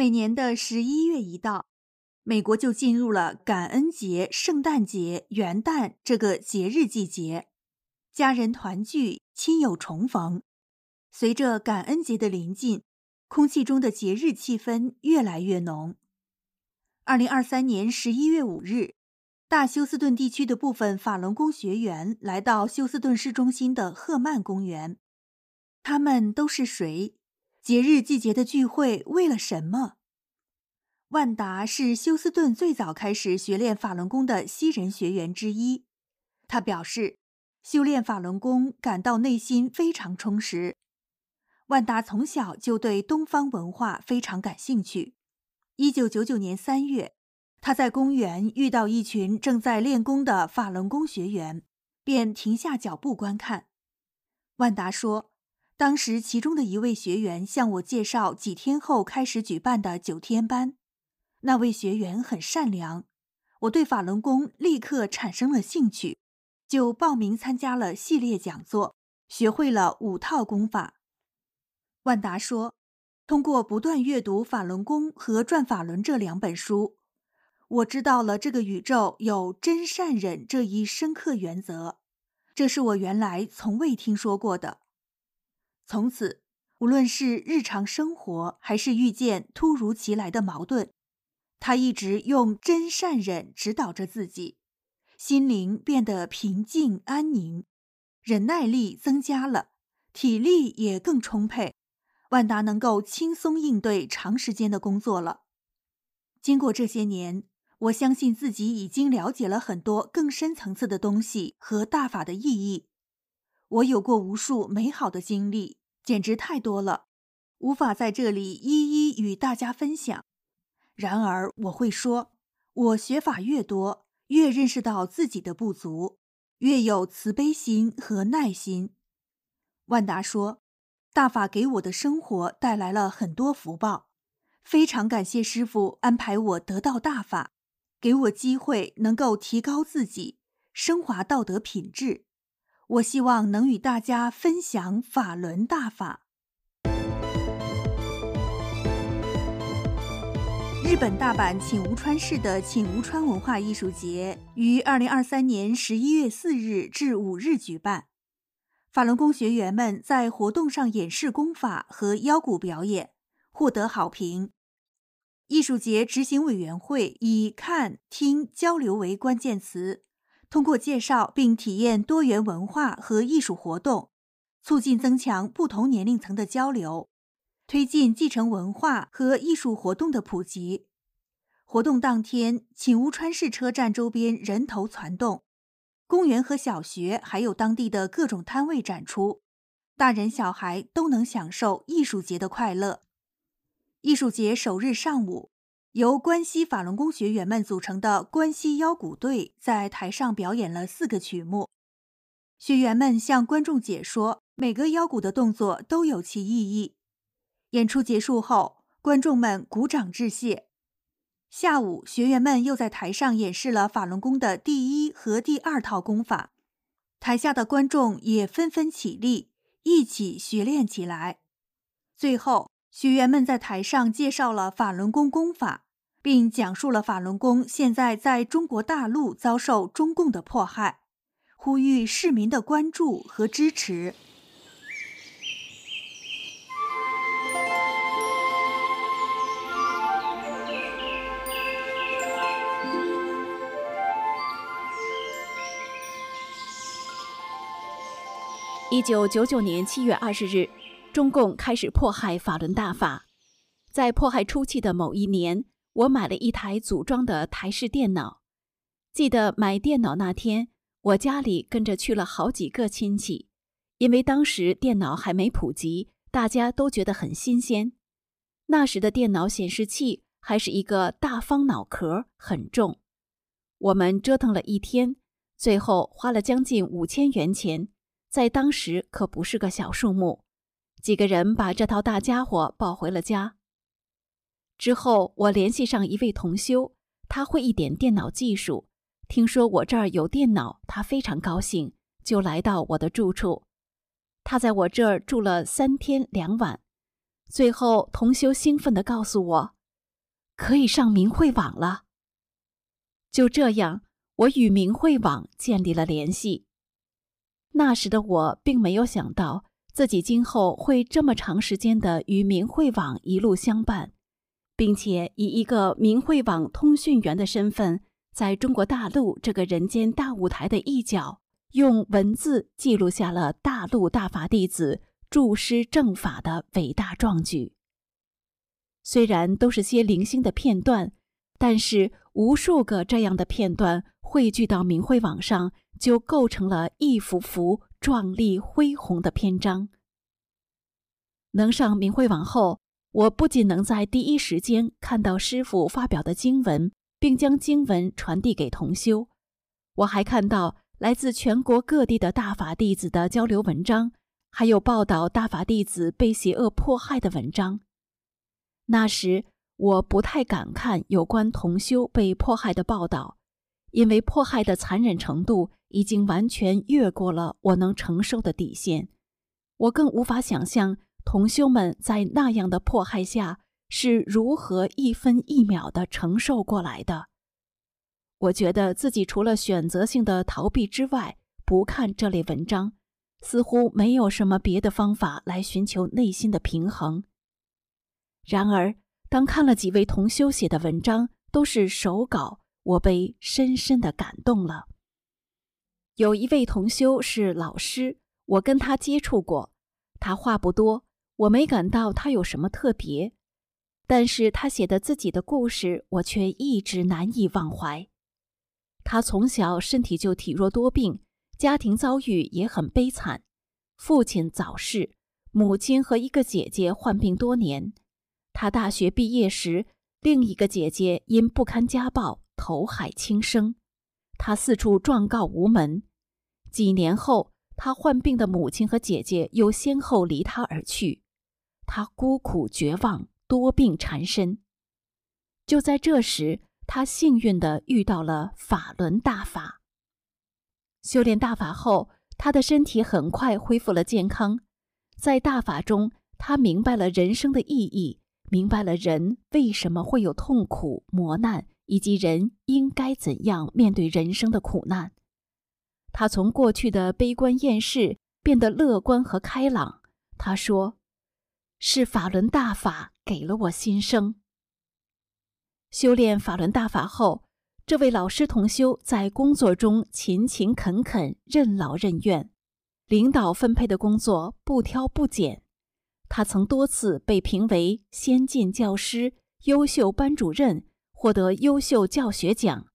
每年的十一月一到，美国就进入了感恩节、圣诞节、元旦这个节日季节，家人团聚，亲友重逢。随着感恩节的临近，空气中的节日气氛越来越浓。二零二三年十一月五日，大休斯顿地区的部分法轮功学员来到休斯顿市中心的赫曼公园。他们都是谁？节日季节的聚会为了什么？万达是休斯顿最早开始学练法轮功的西人学员之一。他表示，修炼法轮功感到内心非常充实。万达从小就对东方文化非常感兴趣。一九九九年三月，他在公园遇到一群正在练功的法轮功学员，便停下脚步观看。万达说。当时，其中的一位学员向我介绍几天后开始举办的九天班。那位学员很善良，我对法轮功立刻产生了兴趣，就报名参加了系列讲座，学会了五套功法。万达说：“通过不断阅读《法轮功》和《转法轮》这两本书，我知道了这个宇宙有真善忍这一深刻原则，这是我原来从未听说过的。”从此，无论是日常生活，还是遇见突如其来的矛盾，他一直用真善忍指导着自己，心灵变得平静安宁，忍耐力增加了，体力也更充沛。万达能够轻松应对长时间的工作了。经过这些年，我相信自己已经了解了很多更深层次的东西和大法的意义。我有过无数美好的经历。简直太多了，无法在这里一一与大家分享。然而，我会说，我学法越多，越认识到自己的不足，越有慈悲心和耐心。万达说，大法给我的生活带来了很多福报，非常感谢师傅安排我得到大法，给我机会能够提高自己，升华道德品质。我希望能与大家分享法轮大法。日本大阪请无川市的请无川文化艺术节于二零二三年十一月四日至五日举办。法轮功学员们在活动上演示功法和腰鼓表演，获得好评。艺术节执行委员会以“看、听、交流”为关键词。通过介绍并体验多元文化和艺术活动，促进增强不同年龄层的交流，推进继承文化和艺术活动的普及。活动当天，请乌川市车站周边人头攒动，公园和小学还有当地的各种摊位展出，大人小孩都能享受艺术节的快乐。艺术节首日上午。由关西法轮功学员们组成的关西腰鼓队在台上表演了四个曲目，学员们向观众解说每个腰鼓的动作都有其意义。演出结束后，观众们鼓掌致谢。下午，学员们又在台上演示了法轮功的第一和第二套功法，台下的观众也纷纷起立，一起学练起来。最后。学员们在台上介绍了法轮功功法，并讲述了法轮功现在在中国大陆遭受中共的迫害，呼吁市民的关注和支持。一九九九年七月二十日。中共开始迫害法轮大法，在迫害初期的某一年，我买了一台组装的台式电脑。记得买电脑那天，我家里跟着去了好几个亲戚，因为当时电脑还没普及，大家都觉得很新鲜。那时的电脑显示器还是一个大方脑壳，很重。我们折腾了一天，最后花了将近五千元钱，在当时可不是个小数目。几个人把这套大家伙抱回了家。之后，我联系上一位同修，他会一点电脑技术。听说我这儿有电脑，他非常高兴，就来到我的住处。他在我这儿住了三天两晚。最后，同修兴奋地告诉我：“可以上明慧网了。就这样，我与明慧网建立了联系。那时的我并没有想到，自己今后会这么长时间的与明慧网一路相伴，并且以一个明慧网通讯员的身份，在中国大陆这个人间大舞台的一角，用文字记录下了大陆大法弟子注师正法的伟大壮举。虽然都是些零星的片段，但是无数个这样的片段汇聚到明慧网上，就构成了一幅幅壮丽恢宏的篇章。能上明慧网后，我不仅能在第一时间看到师傅发表的经文，并将经文传递给同修，我还看到来自全国各地的大法弟子的交流文章，还有报道大法弟子被邪恶迫害的文章。那时我不太敢看有关同修被迫害的报道，因为迫害的残忍程度已经完全越过了我能承受的底线。我更无法想象同修们在那样的迫害下是如何一分一秒的承受过来的。我觉得自己除了选择性的逃避之外，不看这类文章，似乎没有什么别的方法来寻求内心的平衡。然而，当看了几位同修写的文章，都是手稿，我被深深的感动了。有一位同修是老师，我跟他接触过，他话不多，我没感到他有什么特别，但是他写的自己的故事，我却一直难以忘怀。他从小身体就体弱多病，家庭遭遇也很悲惨，父亲早逝，母亲和一个姐姐患病多年。他大学毕业时，另一个姐姐因不堪家暴投海轻生，他四处状告无门。几年后，他患病的母亲和姐姐又先后离他而去，他孤苦绝望，多病缠身。就在这时，他幸运地遇到了法轮大法。修炼大法后，他的身体很快恢复了健康。在大法中，他明白了人生的意义。明白了人为什么会有痛苦磨难，以及人应该怎样面对人生的苦难。他从过去的悲观厌世变得乐观和开朗。他说：“是法轮大法给了我新生。”修炼法轮大法后，这位老师同修在工作中勤勤恳恳、任劳任怨，领导分配的工作不挑不拣。他曾多次被评为先进教师、优秀班主任，获得优秀教学奖。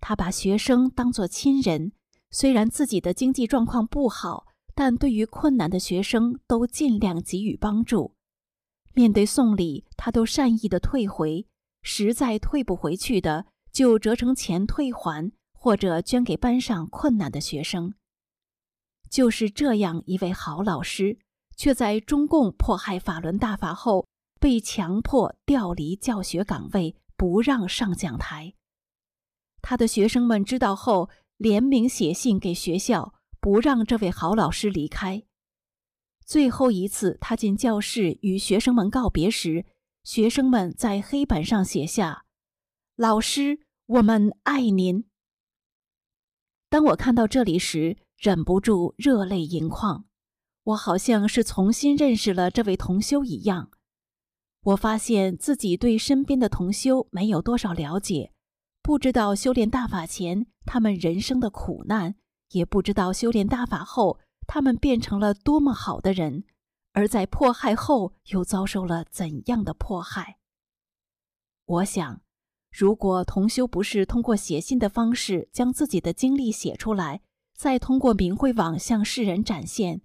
他把学生当作亲人，虽然自己的经济状况不好，但对于困难的学生都尽量给予帮助。面对送礼，他都善意的退回；实在退不回去的，就折成钱退还，或者捐给班上困难的学生。就是这样一位好老师。却在中共迫害法轮大法后，被强迫调离教学岗位，不让上讲台。他的学生们知道后，联名写信给学校，不让这位好老师离开。最后一次他进教室与学生们告别时，学生们在黑板上写下：“老师，我们爱您。”当我看到这里时，忍不住热泪盈眶。我好像是重新认识了这位同修一样，我发现自己对身边的同修没有多少了解，不知道修炼大法前他们人生的苦难，也不知道修炼大法后他们变成了多么好的人，而在迫害后又遭受了怎样的迫害。我想，如果同修不是通过写信的方式将自己的经历写出来，再通过明慧网向世人展现。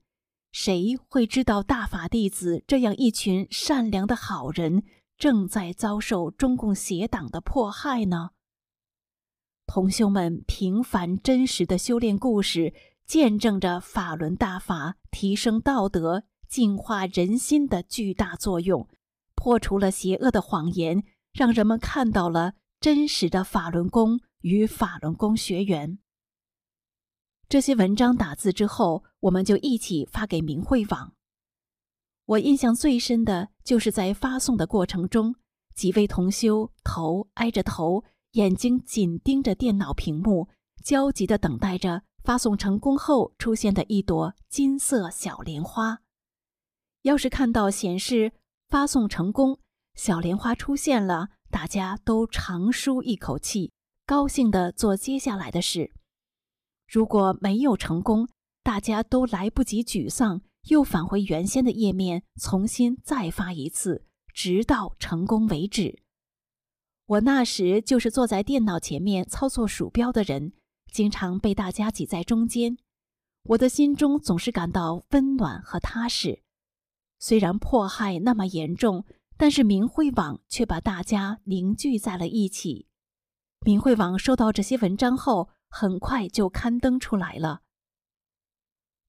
谁会知道大法弟子这样一群善良的好人正在遭受中共邪党的迫害呢？同修们平凡真实的修炼故事，见证着法轮大法提升道德、净化人心的巨大作用，破除了邪恶的谎言，让人们看到了真实的法轮功与法轮功学员。这些文章打字之后，我们就一起发给明慧网。我印象最深的就是在发送的过程中，几位同修头挨着头，眼睛紧盯着电脑屏幕，焦急地等待着发送成功后出现的一朵金色小莲花。要是看到显示发送成功，小莲花出现了，大家都长舒一口气，高兴地做接下来的事。如果没有成功，大家都来不及沮丧，又返回原先的页面，重新再发一次，直到成功为止。我那时就是坐在电脑前面操作鼠标的人，经常被大家挤在中间，我的心中总是感到温暖和踏实。虽然迫害那么严重，但是明慧网却把大家凝聚在了一起。明慧网收到这些文章后。很快就刊登出来了。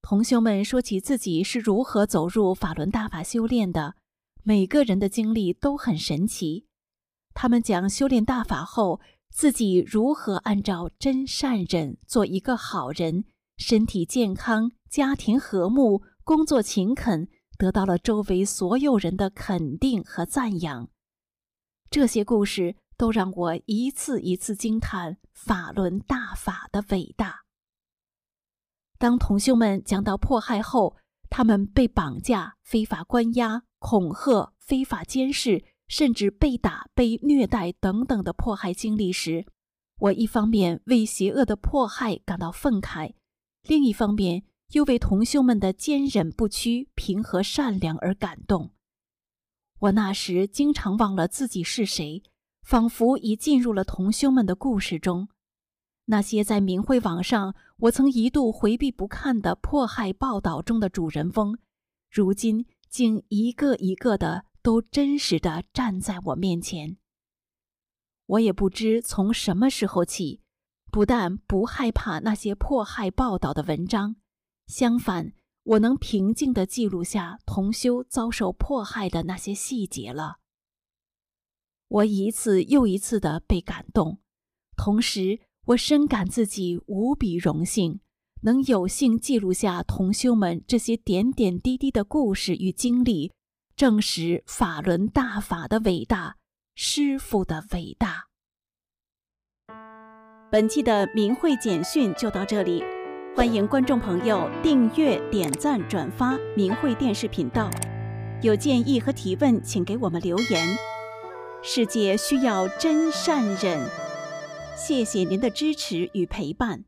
同修们说起自己是如何走入法轮大法修炼的，每个人的经历都很神奇。他们讲修炼大法后，自己如何按照真善忍做一个好人，身体健康，家庭和睦，工作勤恳，得到了周围所有人的肯定和赞扬。这些故事。都让我一次一次惊叹法轮大法的伟大。当同修们讲到迫害后，他们被绑架、非法关押、恐吓、非法监视，甚至被打、被虐待等等的迫害经历时，我一方面为邪恶的迫害感到愤慨，另一方面又为同修们的坚忍不屈、平和善良而感动。我那时经常忘了自己是谁。仿佛已进入了同修们的故事中，那些在明慧网上我曾一度回避不看的迫害报道中的主人翁，如今竟一个一个的都真实的站在我面前。我也不知从什么时候起，不但不害怕那些迫害报道的文章，相反，我能平静地记录下同修遭受迫害的那些细节了。我一次又一次的被感动，同时我深感自己无比荣幸，能有幸记录下同修们这些点点滴滴的故事与经历，证实法轮大法的伟大，师傅的伟大。本期的明慧简讯就到这里，欢迎观众朋友订阅、点赞、转发明慧电视频道，有建议和提问，请给我们留言。世界需要真善忍，谢谢您的支持与陪伴。